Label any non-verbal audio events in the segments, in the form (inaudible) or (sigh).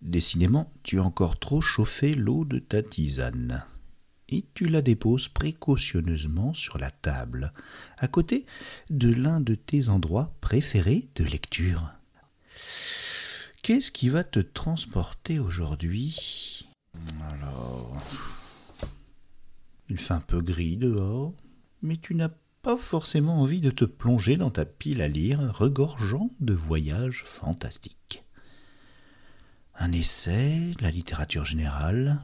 Décidément, tu as encore trop chauffé l'eau de ta tisane. Et tu la déposes précautionneusement sur la table, à côté de l'un de tes endroits préférés de lecture. Qu'est-ce qui va te transporter aujourd'hui? Alors. Il fait un peu gris dehors, mais tu n'as pas forcément envie de te plonger dans ta pile à lire regorgeant de voyages fantastiques. Un essai, la littérature générale,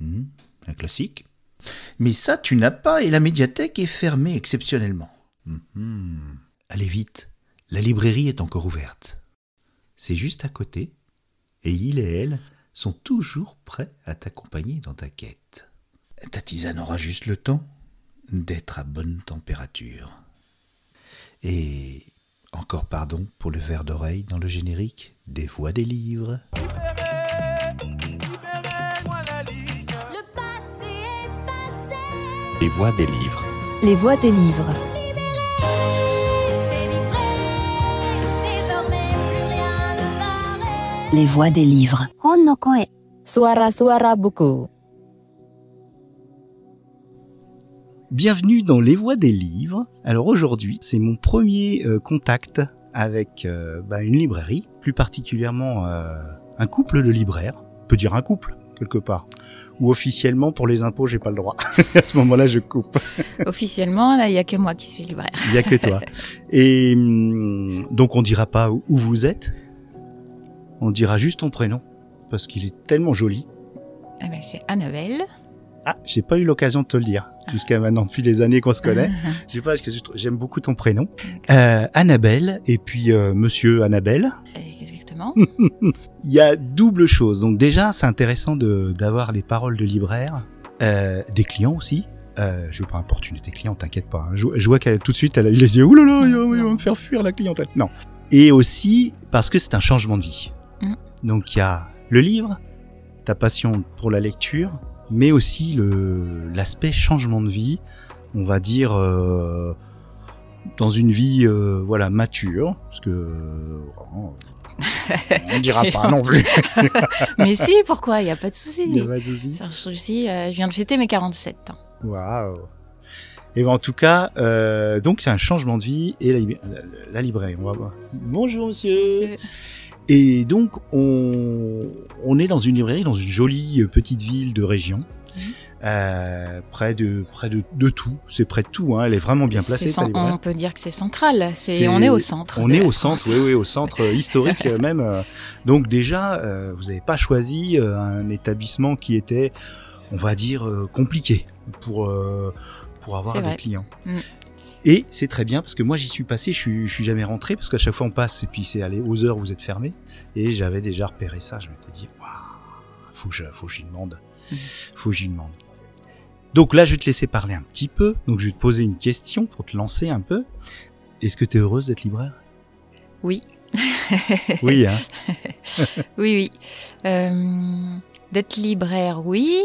hmm, un classique. Mais ça, tu n'as pas et la médiathèque est fermée exceptionnellement. Hmm, allez vite, la librairie est encore ouverte. C'est juste à côté, et il et elle sont toujours prêts à t'accompagner dans ta quête. Ta tisane aura juste le temps d'être à bonne température. Et encore pardon pour le verre d'oreille dans le générique des voix des livres. Les voix des livres. Les voix des livres. Les voix des livres. Buku. Bienvenue dans Les Voix des Livres. Alors aujourd'hui, c'est mon premier euh, contact avec euh, bah, une librairie, plus particulièrement euh, un couple de libraires. On peut dire un couple, quelque part. Ou officiellement, pour les impôts, j'ai pas le droit. (laughs) à ce moment-là, je coupe. (laughs) Officiellement, là, il y a que moi qui suis libraire. Il y a que toi. Et hum, donc, on dira pas où vous êtes. On dira juste ton prénom. Parce qu'il est tellement joli. Eh ben, c'est Annabelle. Ah, j'ai pas eu l'occasion de te le dire jusqu'à maintenant, depuis les années qu'on se connaît. (laughs) J'ai pas, j'aime beaucoup ton prénom. Euh, Annabelle et puis euh, Monsieur Annabelle. (laughs) Il y a double chose. Donc déjà, c'est intéressant de d'avoir les paroles de libraire, euh, des clients aussi. Euh, je veux pas importuner tes clients, t'inquiète pas. hein. Je, je vois qu'elle tout de suite, elle a eu les yeux. Ouh là là, il va, me faire fuir la clientèle. Non. Et aussi parce que c'est un changement de vie. Mm. Donc il y a le livre, ta passion pour la lecture, mais aussi l'aspect changement de vie. On va dire euh, dans une vie euh, voilà mature, parce que euh, vraiment, on dira pas non plus. (laughs) Mais si, pourquoi? Il n'y a pas de souci. Il y a pas de souci. Euh, je viens de fêter mes 47 ans. Waouh. Et ben, en tout cas, euh, donc c'est un changement de vie et la, lib- la, la librairie. On va voir. Bonjour monsieur. C'est- Et donc on, on est dans une librairie dans une jolie euh, petite ville de région. Euh, près de près de, de tout, c'est près de tout. Hein. Elle est vraiment bien placée. on peut dire que c'est central. C'est, on est au centre. On est au France. centre, oui, oui, au centre euh, historique euh, même. Donc déjà, euh, vous n'avez pas choisi un établissement qui était, on va dire, compliqué pour pour avoir des vrai. clients. Mm. Et c'est très bien parce que moi j'y suis passé, je suis, je suis jamais rentré parce qu'à chaque fois on passe et puis c'est allé aux heures vous êtes fermé et j'avais déjà repéré ça. Je m'étais dit, waouh, faut que je, faut que j'y demande, Mhm. faut que j'y demande. Donc là, je vais te laisser parler un petit peu. Donc je vais te poser une question pour te lancer un peu. Est-ce que tu es heureuse d'être libraire? Oui. Oui, hein. (laughs) Oui, oui. Euh, d'être libraire, oui.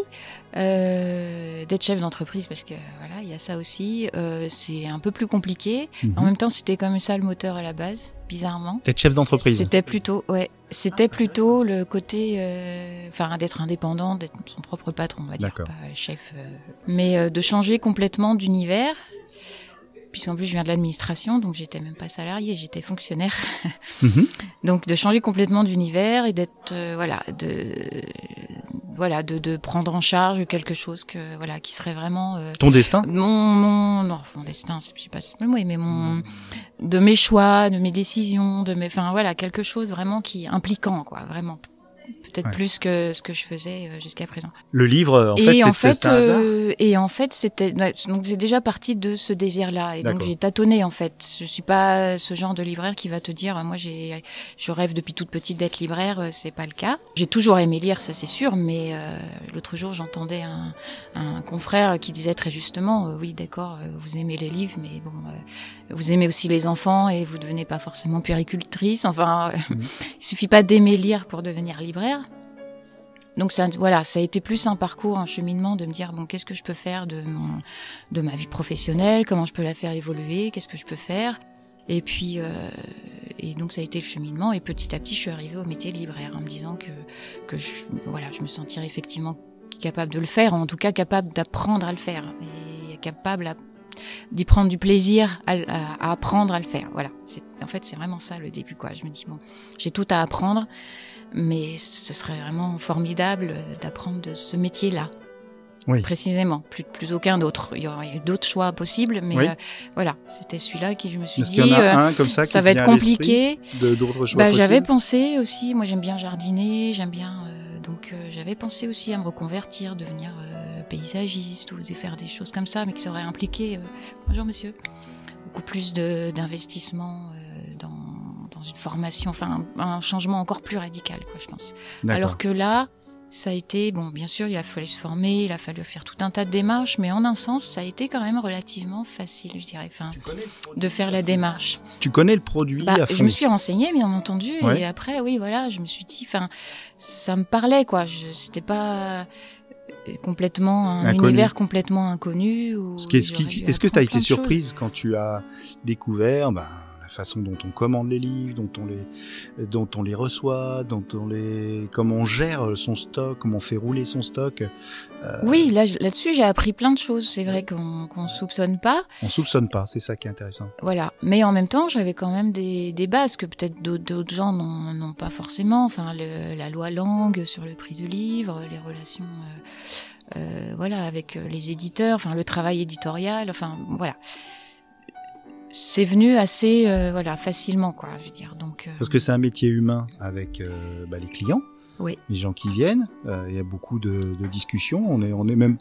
Euh, d'être chef d'entreprise, parce que voilà, il y a ça aussi. Euh, c'est un peu plus compliqué. En Mhm. même temps, c'était comme ça le moteur à la base, bizarrement. T'es chef d'entreprise. C'était plutôt, ouais, c'était plutôt le côté, euh, enfin, d'être indépendant, d'être son propre patron, on va dire, D'accord. pas chef, euh, mais euh, de changer complètement d'univers. Puisqu'en plus je viens de l'administration, donc j'étais même pas salarié, j'étais fonctionnaire. Mhm. (laughs) Donc de changer complètement d'univers et d'être euh, voilà de voilà de, de prendre en charge quelque chose que voilà qui serait vraiment euh, Ton destin mon mon non mon destin je sais pas si c'est le mot mais mon de mes choix de mes décisions de mes enfin voilà quelque chose vraiment qui impliquant quoi vraiment peut-être Ouais. plus que ce que je faisais euh, jusqu'à présent Le livre, en fait, et en fait, un hasard. euh, et en fait, c'était donc c'est déjà parti de ce désir-là. Et donc j'ai tâtonné en fait. Je suis pas ce genre de libraire qui va te dire, moi j'ai, je rêve depuis toute petite d'être libraire. euh, C'est pas le cas. J'ai toujours aimé lire, ça c'est sûr. Mais euh, l'autre jour, j'entendais un, un confrère qui disait très justement, euh, oui, d'accord, vous aimez les livres, mais bon, euh, vous aimez aussi les enfants et vous devenez pas forcément puéricultrice. Enfin, Mhm. (laughs) il suffit pas d'aimer lire pour devenir libraire. Donc ça, voilà, ça a été plus un parcours, un cheminement de me dire bon, qu'est-ce que je peux faire de ma vie professionnelle, comment je peux la faire évoluer, qu'est-ce que je peux faire? Et puis, euh, et donc ça a été le cheminement. Et petit à petit, je suis arrivée au métier de libraire en me disant que, je, voilà, je me sentirais effectivement capable de le faire, en tout cas capable d'apprendre à le faire, et capable d'y prendre du plaisir à, à- apprendre à le faire. Voilà. En fait, c'est vraiment ça le début, quoi. Je me dis bon, j'ai tout à apprendre, mais ce serait vraiment formidable d'apprendre de ce métier-là. Oui. Précisément, plus, plus aucun autre. Il y aurait eu d'autres choix possibles, mais Oui. euh, voilà, c'était celui-là qui je me suis dit, y en a euh, un comme ça ça va être compliqué. d'autres choix Bah, j'avais pensé aussi, moi j'aime bien jardiner, j'aime bien, euh, donc euh, j'avais pensé aussi à me reconvertir, devenir paysagiste ou de faire des choses comme ça, mais qui auraient impliqué, euh, bonjour monsieur, beaucoup plus d'investissement dans une formation, enfin un, un changement encore plus radical, quoi, je pense. Alors que là, ça a été, bon, bien sûr, il a fallu se former, il a fallu faire tout un tas de démarches, mais en un sens, ça a été quand même relativement facile, je dirais, enfin, de faire la démarche. Tu connais le produit Bah, à fond? je me suis renseignée, bien entendu, Ouais. et après, oui, voilà, je me suis dit, enfin, ça me parlait, quoi. Je, c'était pas euh, complètement un Inconnu. univers complètement inconnu. Est-ce que tu as été surprise quand tu as découvert ben, la façon dont on commande les livres, dont on les, dont on les reçoit, dont on les, comment on gère son stock, comment on fait rouler son stock euh, Oui, là, là-dessus, j'ai appris plein de choses. C'est vrai qu'on qu'on soupçonne pas. On soupçonne pas, c'est ça qui est intéressant. Voilà. Mais en même temps, j'avais quand même des, des bases que peut-être d'autres gens n'ont pas forcément. Enfin, le- la loi langue sur le prix du livre, les relations, euh, euh, voilà, avec les éditeurs, enfin, le travail éditorial, enfin, voilà. C'est venu assez, euh, voilà, facilement, quoi, je veux dire. Donc, euh, Parce que c'est un métier humain avec euh, bah, les clients, Oui. les gens qui viennent. euh, Il y a beaucoup de, de discussions. On est, on est même,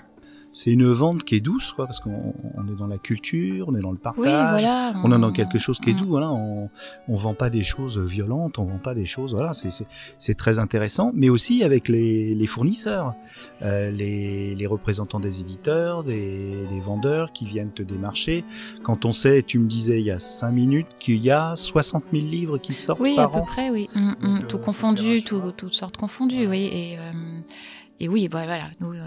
c'est une vente qui est douce, quoi, parce qu'on on est dans la culture, on est dans le partage. oui, voilà. On est dans quelque chose qui est Mm. doux, voilà. On, on vend pas des choses violentes, on vend pas des choses, voilà. C'est c'est c'est très intéressant, mais aussi avec les, les fournisseurs, euh, les, les représentants des éditeurs, des les vendeurs qui viennent te démarcher. Quand on sait, tu me disais il y a cinq minutes qu'il y a 60 000 livres qui sortent Oui, à par peu an. près, oui. Mm, mm, Donc, tout euh, confondu, tout, toutes sortes confondues, oui. Et, euh, et oui, bah, voilà. Nous, euh,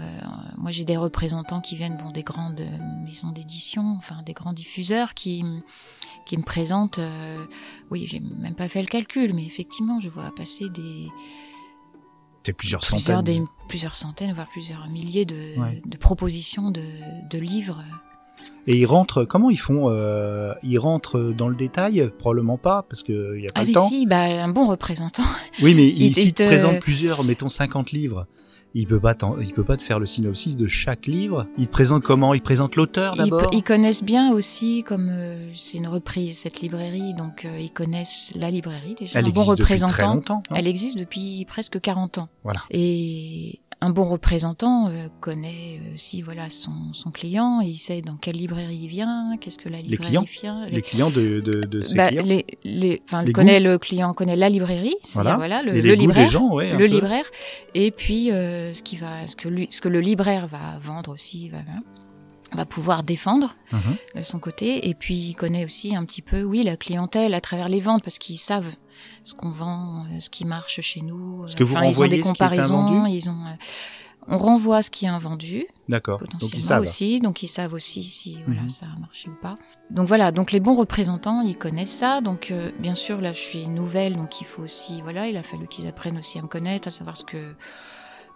moi, j'ai des représentants qui viennent, bon, des grandes euh, maisons d'édition, enfin, des grands diffuseurs qui, qui me présentent. euh, oui, j'ai même pas fait le calcul, mais effectivement, je vois passer des C'est plusieurs, plusieurs, centaines. des, plusieurs centaines, voire plusieurs milliers de, Ouais. de propositions de, de livres. Et ils rentrent, comment ils font euh, Ils rentrent dans le détail? Probablement pas, parce que il y a pas Ah, le mais temps. si, bah, un bon représentant. Oui, mais (laughs) Il- il, il te te- présente plusieurs, mettons 50 livres, il peut pas il peut pas te faire le synopsis de chaque livre. Il te présente comment? Il présente l'auteur d'abord? ils connaissent bien aussi, comme euh, c'est une reprise, cette librairie, donc euh, ils connaissent la librairie déjà. Elle un bon existe depuis très représentant. longtemps. hein. Elle existe depuis presque 40 ans. Voilà. Et un bon représentant euh, connaît aussi voilà son, son client, il sait dans quelle librairie il vient, qu'est-ce que la librairie clients vient. Les clients de, de, de ses bah, clients. les, les, enfin, Les connaît le client, connaît la librairie, Voilà. voilà, le, libraire gens, ouais, le peu. libraire et puis euh, ce qui va ce que lui, ce que le libraire va vendre aussi va, va pouvoir défendre de son côté et puis il connaît aussi un petit peu oui la clientèle à travers les ventes parce qu'ils savent ce qu'on vend euh, ce qui marche chez nous Ce que vous Enfin, ils ont des comparaisons ils ont euh, on renvoie ce qui est invendu D'accord. Donc ils savent. aussi donc ils savent aussi si voilà Mhm. ça a marché ou pas donc voilà donc les bons représentants ils connaissent ça donc euh, bien sûr là je suis nouvelle donc il faut aussi voilà il a fallu qu'ils apprennent aussi à me connaître à savoir ce que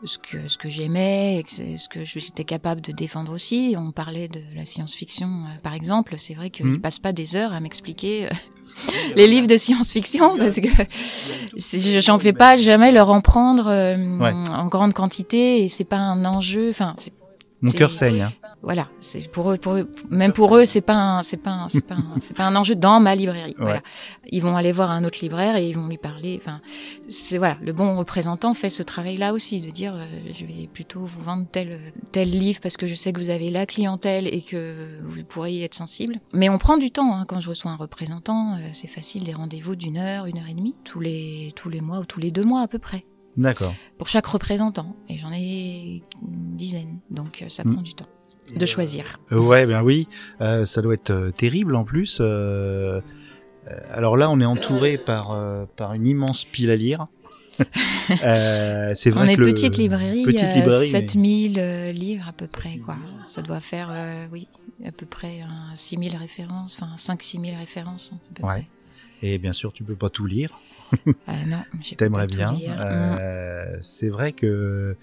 ce que ce que j'aimais ce que j'étais capable de défendre aussi on parlait de la science-fiction par exemple c'est vrai qu'ils Mhm. passent pas des heures à m'expliquer les livres de science-fiction parce que j'en fais pas jamais leur en prendre euh, Ouais. en grande quantité et c'est pas un enjeu enfin Mon cœur saigne. hein. Voilà, c'est pour eux, pour eux, même pour eux, c'est pas un, c'est pas un, c'est pas un, (laughs) c'est pas un enjeu dans ma librairie. Ouais. Voilà, ils vont aller voir un autre libraire et ils vont lui parler. Enfin, c'est voilà, le bon représentant fait ce travail-là aussi, de dire, euh, je vais plutôt vous vendre tel tel livre parce que je sais que vous avez la clientèle et que vous pourrez y être sensible. Mais on prend du temps hein, quand je reçois un représentant. euh, c'est facile, des rendez-vous d'une heure, une heure et demie, tous les tous les mois ou tous les deux mois à peu près D'accord. pour chaque représentant. Et j'en ai une dizaine, donc euh, ça Mm. prend du temps de choisir. Euh, ouais, ben oui, euh, ça doit être euh, terrible en plus. euh, euh, alors là, on est entouré par euh, par une immense pile à lire. (laughs) Euh, c'est vrai On est que le- petite librairie, petite il y a librairie, mais- 7000 euh, livres à peu près, quoi. Ça doit faire, euh, oui, à peu près un 6000 références, enfin 5-6000 références, hein, à peu Ouais. Et bien sûr, tu peux pas tout lire. Ah non, j'ai (laughs) pas T'aimerais tout bien. Mm. Euh, c'est vrai que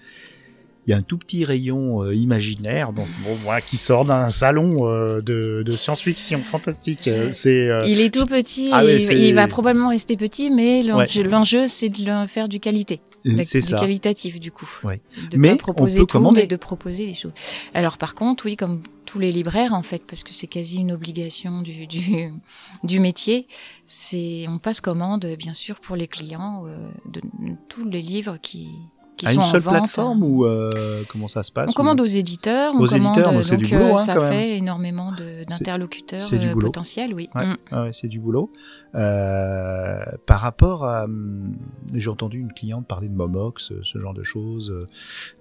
il y a un tout petit rayon euh, imaginaire, donc bon, voilà, qui sort d'un salon euh, de, de science-fiction fantastique. Euh, c'est euh, Il est tout petit, Ah ouais, il, va probablement rester petit, mais l'enjeu, Ouais. c'est de le faire du qualité. c'est du ça. qualitatif du coup. Ouais. De Mais pas on proposer peut tout, commander. mais de proposer des choses. Alors par contre, oui, comme tous les libraires en fait, parce que c'est quasi une obligation du, du, (laughs) du métier, c'est on passe commande bien sûr pour les clients euh, de tous les livres qui qui à sont une seule en vente. plateforme ou euh, comment ça se passe On commande aux éditeurs, on Aux commande éditeurs, donc c'est donc du boulot, euh, hein, ça quand même. fait énormément d'interlocuteurs c'est du euh, boulot. potentiels, oui. Ouais, Mm. ouais, c'est du boulot. Euh, par rapport à, hum, j'ai entendu une cliente parler de Momox, euh, ce genre de choses, euh,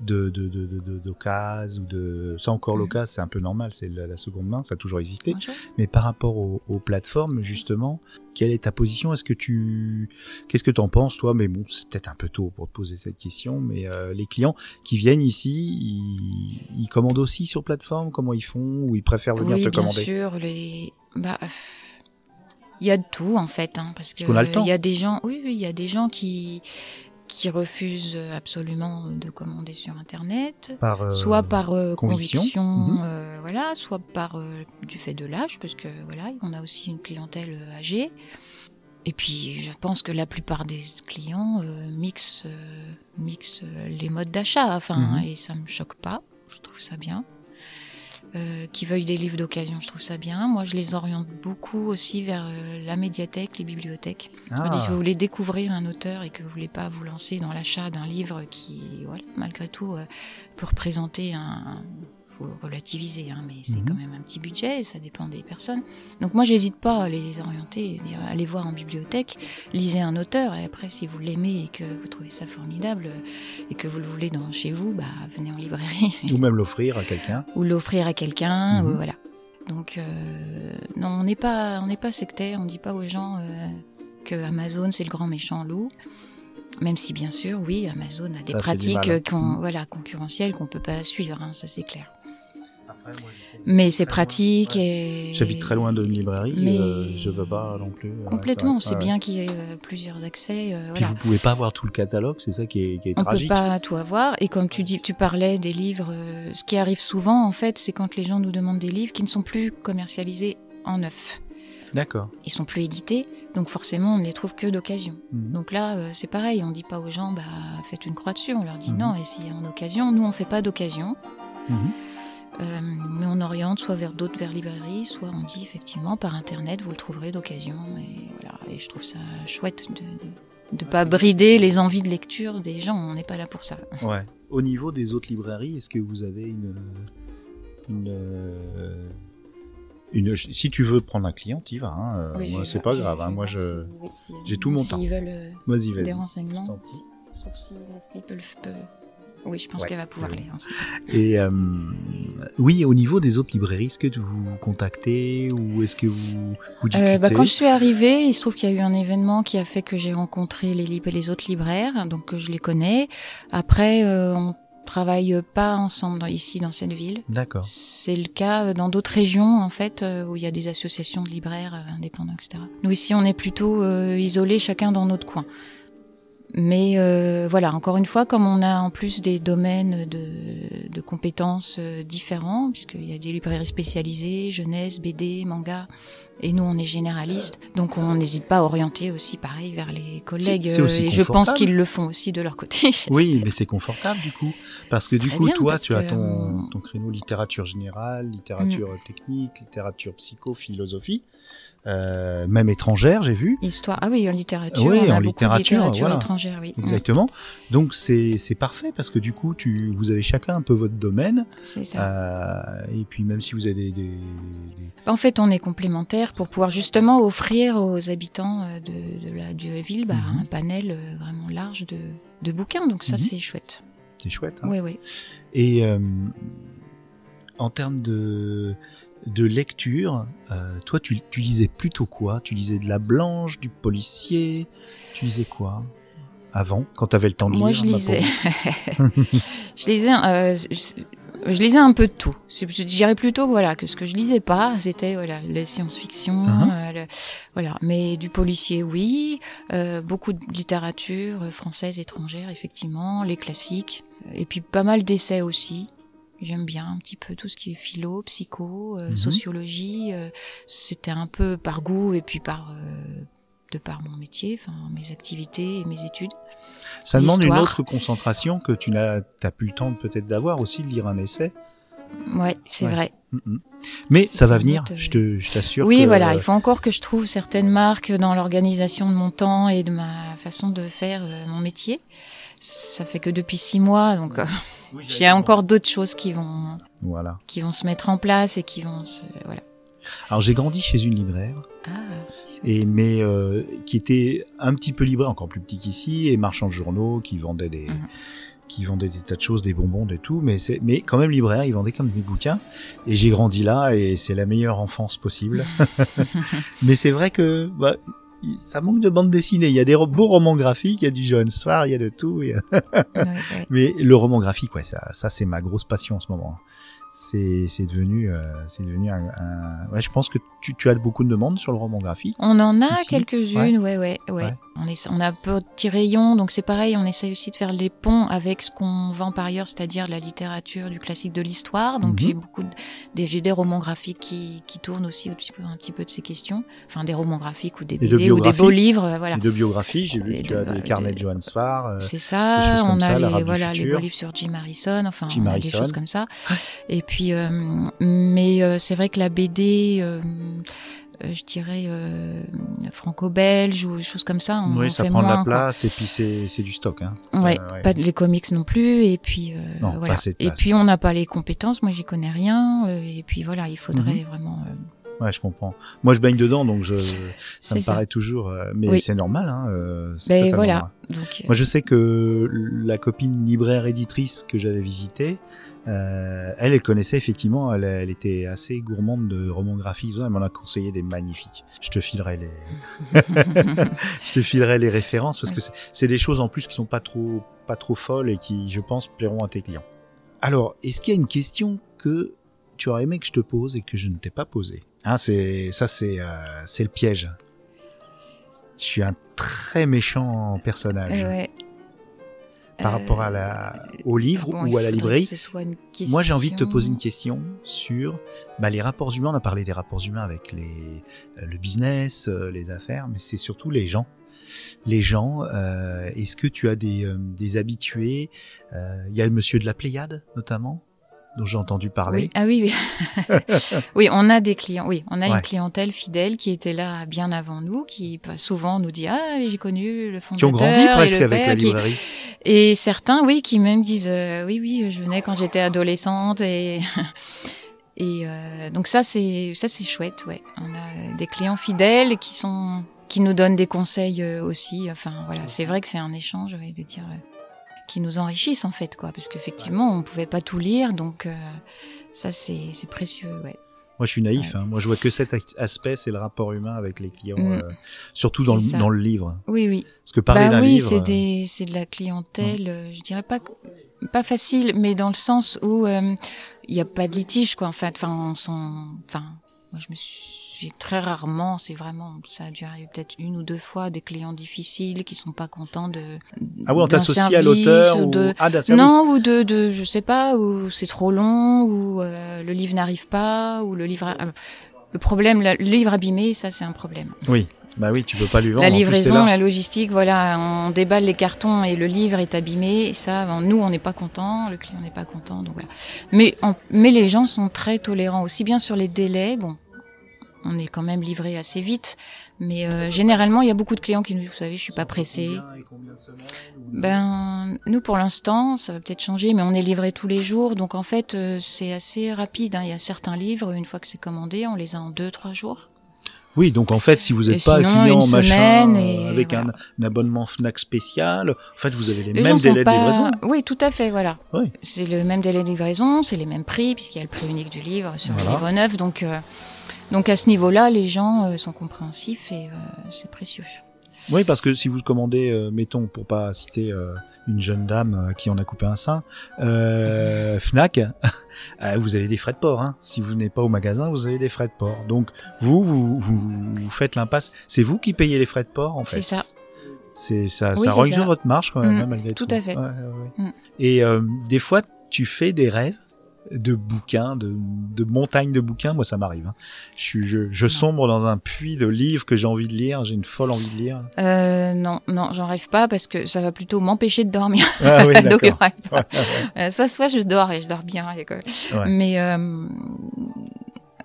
de de ou de ça encore l'occasion, c'est un peu normal, c'est la, la seconde main, ça a toujours existé. Bonjour. Mais par rapport aux, aux plateformes, justement, quelle est ta position? Est-ce que tu, qu'est-ce que t'en penses, toi? Mais bon, c'est peut-être un peu tôt pour te poser cette question. Mais euh, les clients qui viennent ici, ils, ils commandent aussi sur plateforme Comment ils font Ou ils préfèrent venir oui, te bien commander? sûr, les bah il y a de tout en fait hein, parce que qu'on a le temps. il y a des gens oui oui, il y a des gens qui qui refusent absolument de commander sur internet. par euh, soit par euh, conviction. conviction, Mhm. euh, voilà, soit par du fait de l'âge, parce que voilà, on a aussi une clientèle âgée. Et puis, je pense que la plupart des clients euh, mixent, euh, mixent euh, les modes d'achat, enfin, Mhm. et ça me choque pas. Je trouve ça bien. Euh, qui veuillent des livres d'occasion, je trouve ça bien. Moi, je les oriente beaucoup aussi vers la médiathèque, les bibliothèques. Je me dis, si Ah, vous voulez découvrir un auteur et que vous voulez pas vous lancer dans l'achat d'un livre qui, voilà, malgré tout, peut représenter un, faut relativiser, hein, mais c'est Mhm. quand même un petit budget, et ça dépend des personnes. Donc moi, j'hésite pas à les orienter, dire, allez voir en bibliothèque, lisez un auteur, et après, si vous l'aimez et que vous trouvez ça formidable euh, et que vous le voulez dans chez vous, bah venez en librairie (laughs) ou même l'offrir à quelqu'un. ou l'offrir à quelqu'un, Mhm. voilà. Donc euh, non, on n'est pas, on n'est pas sectaire, on dit pas aux gens euh, que Amazon c'est le grand méchant loup. Même si bien sûr, oui, Amazon a des Ça pratiques hein. qu'on- Mhm. voilà, concurrentielles qu'on peut pas suivre, hein, ça c'est clair. Mais c'est pratique et J'habite très loin d'une librairie, Mais- euh, je veux pas non plus. euh, complètement. C'est bien qu'il y ait euh, plusieurs accès. euh, Puis voilà. vous pouvez pas avoir tout le catalogue, c'est ça qui est, qui est On peut tragique. pas tout avoir. Et comme tu dis, tu parlais des livres. euh, ce qui arrive souvent, en fait, c'est quand les gens nous demandent des livres qui ne sont plus commercialisés en neuf. D'accord. Ils sont plus édités, donc forcément, on ne les trouve que d'occasion. Mhm. Donc là, euh, c'est pareil. On dit pas aux gens, bah, faites une croix dessus. On leur dit Mhm. non, essayez en occasion. Nous, on fait pas d'occasion. Mhm. Euh, mais on oriente soit vers d'autres vers librairies, soit on dit effectivement par internet vous le trouverez d'occasion et voilà et je trouve ça chouette de de pas brider les envies de lecture des gens, on n'est pas là pour ça. Ouais. Au niveau des autres librairies, est-ce que vous avez une, une, une, si tu veux prendre un client, y vas. Hein. euh, Oui, moi, c'est pas grave. hein. je- Moi, si- je, oui, si- j'ai tout mon s'ils temps. veulent euh, vas-y, des renseignements, sauf si Leslie peut le peut- Oui, je pense Ouais. qu'elle va pouvoir les renseigner. Et euh, oui, au niveau des autres librairies, est-ce que vous vous contactez ou est-ce que vous vous discutez Euh, bah, quand je suis arrivée, il se trouve qu'il y a eu un événement qui a fait que j'ai rencontré les, lib- les autres libraires, donc que je les connais. Après, euh, on travaille pas ensemble dans- ici dans cette ville. D'accord. C'est le cas dans d'autres régions, en fait, euh, où il y a des associations de libraires euh, indépendants, etc. Nous, ici, on est plutôt euh, isolés, chacun dans notre coin. Mais euh, voilà, encore une fois, comme on a en plus des domaines de, de compétences euh, différents, puisqu'il y a des librairies spécialisées, jeunesse, BD, manga, et nous, on est généralistes, donc on n'hésite pas à orienter aussi, pareil, vers les collègues. c'est aussi euh, et je pense qu'ils le font aussi de leur côté. (laughs) Oui, mais c'est confortable du coup, parce que du coup, bien, toi, tu as ton, euh, ton créneau littérature générale, littérature technique, littérature psycho, philosophie, euh, même étrangère, j'ai vu. Histoire. Ah oui, en littérature. Oui, on a en beaucoup littérature, de littérature voilà. étrangère, oui. Exactement. Donc c'est parfait parce que du coup, tu vous avez chacun un peu votre domaine. C'est ça. Euh, et puis même si vous avez des, des- des- En fait, on est complémentaires pour pouvoir justement offrir aux habitants euh, de, de la de la ville bah, Mhm. un panel vraiment large de, de bouquins. Donc ça, Mhm. c'est chouette. c'est chouette. Hein Oui, oui. Et euh, en termes de de lecture, euh, toi, tu, tu lisais plutôt quoi? Tu lisais de la blanche, du policier? Tu lisais quoi avant, quand tu avais le temps de Moi, lire je ma lisais. pauvre? (laughs) Je lisais. euh, je, je lisais un peu de tout. Je dirais plutôt voilà que ce que je lisais pas, c'était voilà la science-fiction, Mhm. euh, le- voilà. Mais du policier, oui. euh, beaucoup de littérature euh, française, étrangère, effectivement, les classiques. Et puis pas mal d'essais aussi. J'aime bien un petit peu tout ce qui est philo, psycho, euh, Mhm. sociologie. euh, C'était un peu par goût et puis par euh, de par mon métier, enfin mes activités et mes études. Ça demande une autre concentration que tu n'as t'as plus le temps peut-être d'avoir aussi de lire un essai. Ouais, c'est Ouais. vrai. Mais ça va venir, doute, euh, je te- je t'assure. Oui, que- voilà, il faut encore que je trouve certaines marques dans l'organisation de mon temps et de ma façon de faire euh, mon métier. Ça fait que depuis six mois, donc euh, j'ai encore d'autres choses qui vont Voilà. qui vont se mettre en place et qui vont se, voilà. Alors j'ai grandi chez une libraire, Ah, et mais euh, qui était un petit peu libraire, encore plus petit qu'ici, et marchand de journaux, qui vendait des Mhm. qui vendait des tas de choses, des bonbons, des tout, mais c'est mais quand même libraire, il vendait comme des bouquins. Et j'ai grandi là, et c'est la meilleure enfance possible. (laughs) (laughs) mais c'est vrai que bah, il- ça manque de bande dessinée. Il y a des beaux romans graphiques, il y a du Johannes Farr, il y a de tout. il y a- (laughs) ouais, ouais. Mais le roman graphique, ouais, ça, ça c'est ma grosse passion en ce moment. C'est, c'est devenu, euh, c'est devenu un, un- Ouais, je pense que tu, tu as beaucoup de demandes sur le roman graphique. On en a quelques-unes, ouais, ouais, ouais. On, est, on a un petit rayon, donc c'est pareil, on essaie aussi de faire les ponts avec ce qu'on vend par ailleurs, c'est-à-dire la littérature, du classique de l'histoire. Donc Mhm. j'ai beaucoup de, des, j'ai des romans graphiques qui, qui tournent aussi un petit, peu, un petit peu de ces questions. Enfin, des romans graphiques ou des de BD ou des biographies. beaux livres, euh, voilà. De biographie, j'ai vu que tu de- as des de- carnets de Johannes Farr. euh, C'est ça, on a les, voilà, les beaux livres sur Jim Harrison, enfin, Jim on a Harrison. des choses comme ça. Et puis, euh, mais euh, c'est vrai que la BD, euh, je dirais euh, franco-belge ou choses comme ça, on oui, ça fait prend de la quoi. place et puis c'est, du stock. Hein. Ouais, Euh, ouais. pas de- les comics non plus. Et puis euh, Non, voilà. Et puis on n'a pas les compétences. Moi, j'y connais rien. euh, et puis voilà, il faudrait Mhm. vraiment. Ouais, je comprends. Moi, je baigne dedans, donc je, ça me ça. paraît toujours. euh, mais Oui. c'est normal. Hein, euh, Ben voilà. normal. Donc, euh, Moi, je sais que la copine libraire éditrice que j'avais visitée, euh, elle, elle connaissait effectivement, elle, elle était assez gourmande de romans graphiques. Elle m'en a conseillé des magnifiques. Je te filerai les, (laughs) je te filerai les références parce que c'est des choses en plus qui sont pas trop, pas trop folles et qui, je pense, plairont à tes clients. Alors, est-ce qu'il y a une question que tu aurais aimé que je te pose et que je ne t'ai pas posée? Hein, c'est ça, c'est euh, c'est le piège. Je suis un très méchant personnage euh, ouais. par Euh, rapport à la, au livre bon, ou à la librairie. Moi, j'ai envie de te poser une question sur bah, les rapports humains. On a parlé des rapports humains avec les, euh, le business, euh, les affaires, mais c'est surtout les gens. Les gens, euh, est-ce que tu as des, euh, des habitués? Euh, Il y a le monsieur de la Pléiade, notamment, dont j'ai entendu parler. Oui, ah oui, oui. (laughs) oui, on a des clients. Oui, on a Ouais. une clientèle fidèle qui était là bien avant nous, qui souvent nous dit ah j'ai connu le qui fondateur ont grandi et presque le avec père la qui- librairie. Et certains, oui, qui même disent euh, oui, oui, je venais quand j'étais adolescente et (laughs) et euh, donc ça c'est ça c'est chouette, ouais. On a des clients fidèles qui sont qui nous donnent des conseils euh, aussi. Enfin voilà, c'est vrai que c'est un échange, ouais, de dire euh, qui nous enrichissent en fait, quoi, parce qu'effectivement on pouvait pas tout lire, donc euh, ça c'est précieux, ouais. Moi, je suis naïf. Hein. Moi, je vois que cet aspect, c'est le rapport humain avec les clients, Mm. euh, surtout dans le, dans le livre. Oui, oui. Parce que parler bah d'un oui, livre, c'est euh, des c'est de la clientèle, euh, je dirais pas pas facile, mais dans le sens où euh, il y a pas de litige quoi en fait. Enfin, on s'en enfin moi je me suis très rarement, c'est vraiment ça a dû arriver peut-être une ou deux fois des clients difficiles qui sont pas contents de ah oui, on t'associe à l'auteur ou de ah non ou de de je sais pas ou c'est trop long ou euh, le livre n'arrive pas ou le livre euh, le problème le livre abîmé ça c'est un problème. Oui, bah oui, tu peux pas lui vendre. La plus, livraison, là. la logistique, voilà, on déballe les cartons et le livre est abîmé. Et ça, ben, nous, on n'est pas content, le client n'est pas content, donc voilà. Mais, en- mais les gens sont très tolérants, aussi bien sur les délais. Bon, on est quand même livré assez vite, mais euh, généralement, il y a beaucoup de clients qui nous disent, vous savez, je suis pas pressé. Ben, nous, pour l'instant, ça va peut-être changer, mais on est livré tous les jours, donc en fait, euh, c'est assez rapide. hein. Il y a certains livres, une fois que c'est commandé, on les a en deux, trois jours. Oui, donc en fait, si vous Et n'êtes pas sinon, client machin semaine euh, et avec voilà. un, un abonnement Fnac spécial, en fait, vous avez les, Les mêmes délais de livraison. Oui, tout à fait, voilà. Oui. C'est le même délai de livraison, c'est les mêmes prix, puisqu'il y a le prix unique du livre sur Voilà. le livre neuf. Donc, euh, donc à ce niveau-là, les gens euh, sont compréhensifs et euh, c'est précieux. Oui, parce que si vous commandez, euh, mettons, pour pas citer euh, une jeune dame euh, qui en a coupé un sein, euh, (laughs) Fnac, (laughs) vous avez des frais de port. Hein. Si vous n'êtes pas au magasin, vous avez des frais de port. Donc vous, vous, vous, vous faites l'impasse. C'est vous qui payez les frais de port, en fait. C'est ça. C'est ça, Oui, ça ça. votre marge quand même, Mm, hein, malgré tout. tout à fait. Ouais, ouais, ouais. Mm. Et euh, des fois, tu fais des rêves de bouquins, de, de montagnes de bouquins. Moi, ça m'arrive. hein. Je, suis, je, je sombre dans un puits de livres que j'ai envie de lire. J'ai une folle envie de lire. Euh, non, non, j'en rêve pas parce que ça va plutôt m'empêcher de dormir. Ah oui, (laughs) Donc. Ouais, ouais, Euh, soit, soit je dors et je dors bien. et que- Ouais. Mais euh,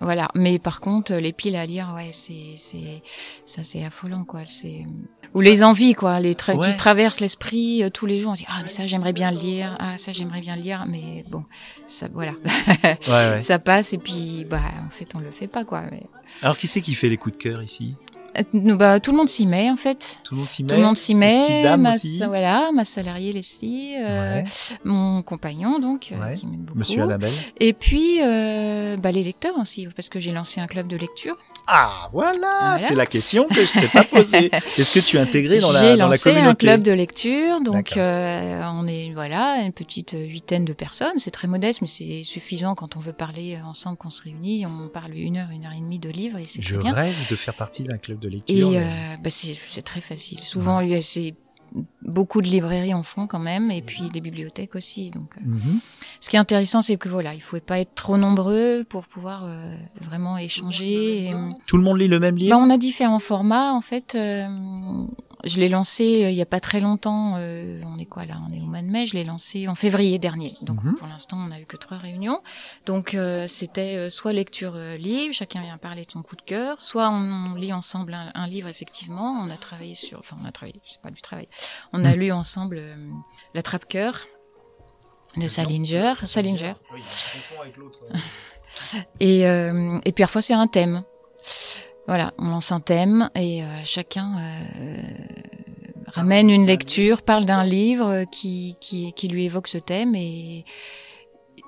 voilà. Mais par contre, les piles à lire, ouais, c'est, c'est, ça, c'est affolant, quoi. C'est ou les envies, quoi, les Ouais. qui traversent l'esprit euh, tous les jours. On se dit ah mais ça j'aimerais bien le lire, ah ça j'aimerais bien le lire, mais bon, ça, voilà, ouais, ouais. (laughs) ça passe et puis bah en fait on le fait pas, quoi. Mais, Alors, qui c'est qui fait les coups de cœur ici? Bah tout le monde s'y met en fait. Tout le monde s'y met Tout le monde s'y met. ma, aussi Voilà, ma salariée Leslie, euh, Ouais. mon compagnon donc, euh, Ouais. qui m'aide beaucoup. Monsieur Annabelle. Et puis, euh, bah, les lecteurs aussi, parce que j'ai lancé un club de lecture. Ah, voilà, Voilà. c'est la question que je t'ai pas posée. (laughs) Est-ce que tu es intégré dans la, J'ai dans la lancé communauté un club de lecture, donc euh, on est voilà une petite huitaine de personnes. C'est très modeste, mais c'est suffisant quand on veut parler ensemble, qu'on se réunit. On parle une heure, une heure et demie de livres et c'est Je bien. rêve de faire partie d'un club de lecture. Et mais- euh, bah, c'est très facile. Souvent, c'est beaucoup de librairies en font quand même, et puis les bibliothèques aussi. Donc, euh, Mhm. ce qui est intéressant, c'est que voilà, il faut pas être trop nombreux pour pouvoir euh, vraiment échanger. Et, Tout le monde lit le même livre? bah, on a différents formats en fait. euh, je l'ai lancé euh, il y a pas très longtemps. euh, on est quoi là On est au mois de mai. Je l'ai lancé en février dernier. Donc Mhm. pour l'instant, on a eu que trois réunions. Donc euh, c'était soit lecture livre, chacun vient parler de son coup de cœur, soit on, lit ensemble un, un livre effectivement. On a travaillé sur, enfin on a travaillé, c'est pas du travail. On a Mhm. lu ensemble euh, La Trappe cœur de Salinger, Salinger. (laughs) Et, euh, et puis parfois c'est un thème. Voilà, on lance un thème et euh, chacun euh, ramène une lecture, parle d'un livre qui, qui, qui lui évoque ce thème et,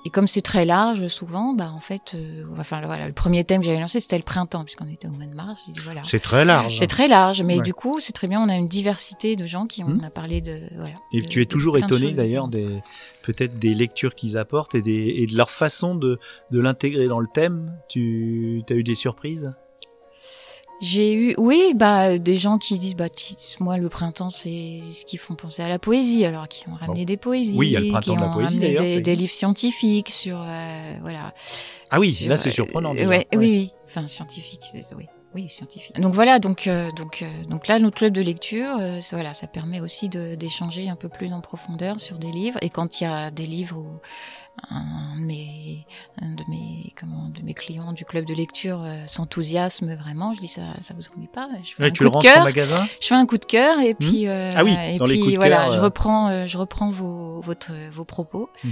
et comme c'est très large souvent, bah en fait, euh, enfin voilà, le premier thème que j'avais lancé c'était le printemps puisqu'on était au mois de mars. Dit voilà, C'est très large. c'est très large, mais Ouais. du coup c'est très bien. On a une diversité de gens qui ont Mhm. a parlé de voilà. Et de- tu es toujours de étonné d'ailleurs des peut-être des lectures qu'ils apportent et, des, et de leur façon de, de l'intégrer dans le thème. Tu as eu des surprises? J'ai eu, oui, bah des gens qui disent, bah moi le printemps c'est ce qui font penser à la poésie, alors qui ont ramené Bon. des poésies, Oui, il y a le qui printemps de la poésie, ramené d'ailleurs, des, des livres scientifiques sur, euh, voilà. Ah oui, Sur, là c'est euh, surprenant. déjà. ouais, Ouais. Oui, oui, enfin scientifique, oui. Oui, scientifique. Donc voilà, donc euh, donc euh, donc là notre club de lecture, euh, ça- voilà, ça permet aussi d'échanger un peu plus en profondeur sur des livres. Et quand il y a des livres où un de mes un de mes comment de mes clients du club de lecture euh, s'enthousiasme vraiment, je dis ça ça vous ennuie pas Je fais Ouais, un coup de cœur magasin je fais un coup de cœur et puis euh, Ah oui, et puis voilà, je euh. reprends euh, je reprends vos votre vos propos Mhm.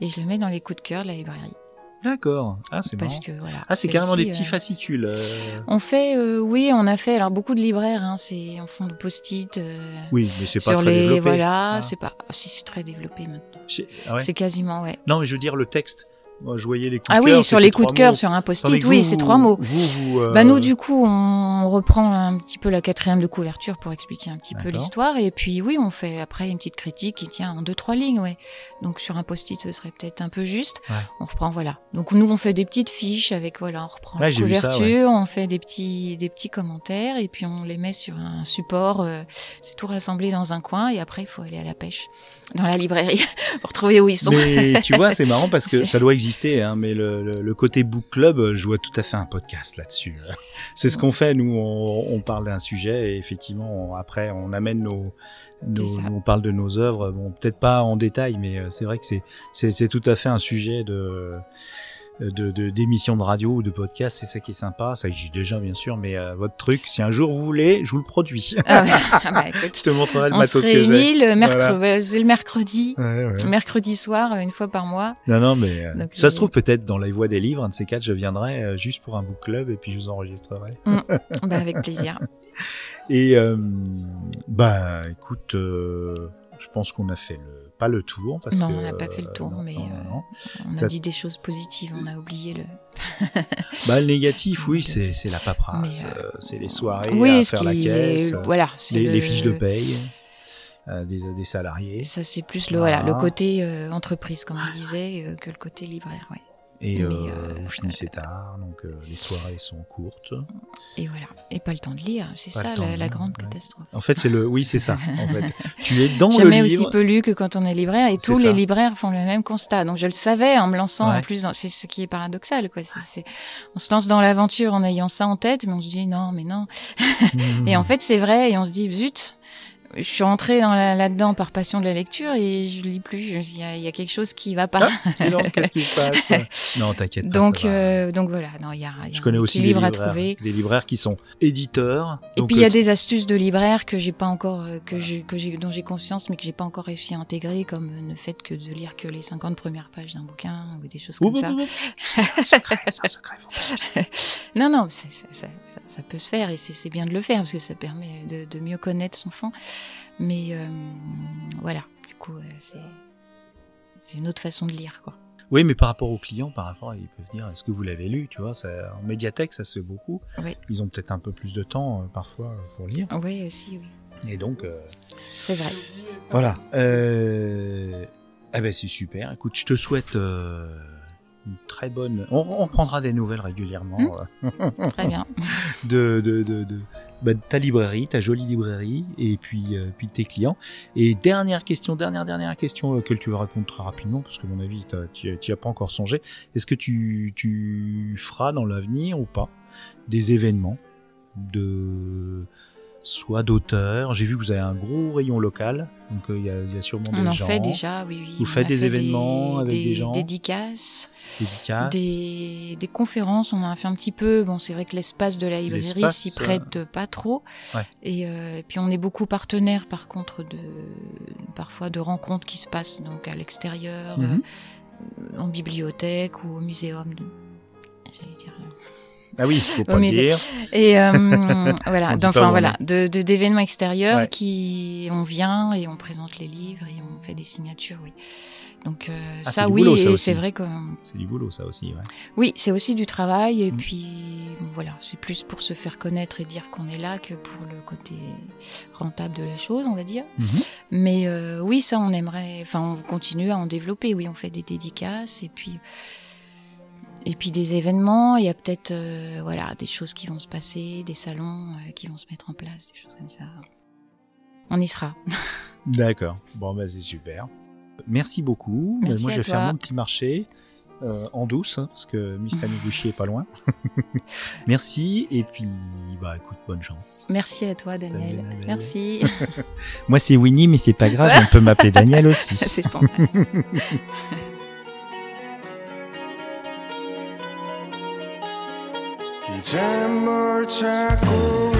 et je le mets dans les coups de cœur de la librairie D'accord. Ah c'est parce marrant. que voilà. Ah c'est carrément aussi, des petits euh, fascicules. euh. On fait euh, oui, on a fait alors beaucoup de libraires hein, c'est en fond de post-it euh, Oui, mais c'est pas très les développé. voilà, Ah. c'est pas si c'est très développé maintenant. Ah ouais. C'est quasiment ouais. Non, mais je veux dire le texte. Moi, je voyais les coups Ah de oui, cœur. sur c'était les coups de cœur mots. sur un post-it, oui, c'est trois mots. Vous, vous, euh, Bah nous du coup on reprend un petit peu la quatrième de couverture pour expliquer un petit peu l'histoire et puis oui on fait après une petite critique qui tient en deux trois lignes ouais donc sur un post-it ce serait peut-être un peu juste Ouais. on reprend voilà donc nous on fait des petites fiches avec voilà on reprend Ouais, la ça, couverture on fait des petits des petits commentaires et puis on les met sur un support euh, c'est tout rassemblé dans un coin et après il faut aller à la pêche dans la librairie (laughs) pour trouver où ils sont Mais tu vois, c'est marrant parce que (laughs) ça doit exister, hein, mais le, le, le côté book club, euh, je vois tout à fait un podcast là-dessus. (laughs) C'est ce qu'on fait, nous, on, on parle d'un sujet et effectivement, on- après, on amène nos, nos, on parle de nos œuvres. Bon, peut-être pas en détail, mais euh, c'est vrai que c'est, c'est, c'est tout à fait un sujet de, de, de- d'émissions de radio ou de podcast. C'est ça qui est sympa. Ça existe déjà, bien sûr, mais euh, votre truc, si un jour vous voulez, je vous le produis. Ah ouais. Ah bah, (laughs) écoute, je te montrerai le matos que j'ai. réunit le mercredi Voilà. le mercredi Ouais, ouais. mercredi soir une fois par mois Non, non, mais euh, Donc, ça euh, se trouve peut-être dans la voie des livres, un de ces quatre, je viendrai euh, juste pour un book club et puis je vous enregistrerai. bah avec plaisir (laughs) Et euh, bah, écoute, euh, Je pense qu'on a fait le pas le tour parce Non, que on n'a pas fait le euh, tour, non, mais, non, euh. On a dit des choses positives, on a oublié le. (laughs) Bah, le négatif, (laughs) oui, c'est c'est la paperasse, euh, c'est les soirées oui, à ce faire la caisse, est- euh, voilà, les, le- les fiches de paye euh, des, des salariés. Ça c'est plus le Voilà. voilà, le côté euh, entreprise comme on disait euh, que le côté libraire, ouais. Et euh, euh, vous finissez tard, donc euh, les soirées sont courtes. Et voilà, et pas le temps de lire, c'est ça la, grande ouais. catastrophe. En fait, c'est le, oui, c'est ça. En fait, (laughs) tu es dans Jamais le aussi livre. peu lu que quand on est libraire et tous ça. les libraires font le même constat. Donc je le savais en me lançant Ouais. en plus dans c'est ce qui est paradoxal quoi. C'est- on se lance dans l'aventure en ayant ça en tête mais on se dit non mais non. (laughs) Et en fait c'est vrai et on se dit zut. Je suis rentrée dans la- là-dedans par passion de la lecture et je lis plus. Il y, a, il y a quelque chose qui va pas. Ah, donc, (laughs) qu'est-ce qui se passe? Non, t'inquiète pas. donc ça va. euh, donc voilà, non il y a, il y a je connais un aussi des équilibre à libraires, trouver. des libraires qui sont éditeurs. Et donc, puis il y a euh, des astuces de libraire que j'ai pas encore, euh, que j'ai, que j'ai, dont j'ai conscience, mais que j'ai pas encore réussi à intégrer, comme le fait que de lire que les 50 premières pages d'un bouquin ou des choses comme ça. un (laughs) secret, un secret, pas le dire. Non, non, c'est- ça, ça, ça, ça peut se faire et c'est, c'est bien de le faire parce que ça permet de, de mieux connaître son fond. Mais euh, voilà, du coup, euh, c'est, une autre façon de lire, quoi. Oui, mais par rapport aux clients, par rapport, ils peuvent dire est-ce que vous l'avez lu, tu vois ça, En médiathèque, ça se fait beaucoup. Oui. Ils ont peut-être un peu plus de temps euh, parfois pour lire. Oui, aussi, oui, Et donc, euh, c'est vrai. voilà. Euh... Eh ben, c'est super. Écoute, je te souhaite euh, une très bonne. On, on prendra des nouvelles régulièrement Hmm. (laughs) Très bien. de, de, de, de, bah, ta librairie, ta jolie librairie, et puis, euh, puis tes clients. Et dernière question, dernière, dernière question euh, que tu vas répondre très rapidement, parce que à mon avis, tu n'y as pas encore songé. Est-ce que tu, tu feras dans l'avenir ou pas des événements de soit d'auteurs J'ai vu que vous avez un gros rayon local, donc euh, il y, a, il y a sûrement On des en gens, fait déjà, oui, oui. Vous On faites des fait événements avec des gens dédicaces. dédicaces. Des, des conférences, on en a fait un petit peu. Bon, c'est vrai que l'espace de la librairie s'y euh, prête pas trop. Ouais. Et, euh, et puis on est beaucoup partenaires, par contre, de parfois de rencontres qui se passent donc à l'extérieur, Mhm. euh, en bibliothèque ou au muséum. De... J'allais dire. Ah oui, il faut pas le dire. Et euh, (laughs) voilà, enfin voilà, de d'événements extérieurs Ouais. qui on vient et on présente les livres et on fait des signatures, oui. Donc euh, Ah, ça, oui, boulot, ça et aussi. c'est vrai que C'est du boulot, ça aussi. Ouais. oui, c'est aussi du travail et Mm. puis bon, voilà, c'est plus pour se faire connaître et dire qu'on est là que pour le côté rentable de la chose, on va dire. Mhm. Mais euh, oui, ça, on aimerait, enfin, on continue à en développer. Oui, on fait des dédicaces et puis et puis des événements. Il y a peut-être euh, voilà des choses qui vont se passer, des salons euh, qui vont se mettre en place, des choses comme ça. On y sera. (laughs) D'accord. Bon, bah, c'est super. Merci beaucoup. Merci Bah, moi, à je vais toi. faire mon petit marché euh, en douce, hein, parce que Mistanibushi (laughs) est pas loin. (laughs) Merci. Et puis, bah, écoute, bonne chance. Merci à toi, Daniel. Salut. Merci. Moi, c'est Winnie, mais c'est pas grave. On peut m'appeler Daniel aussi. c'est son. 이제 뭘 찾고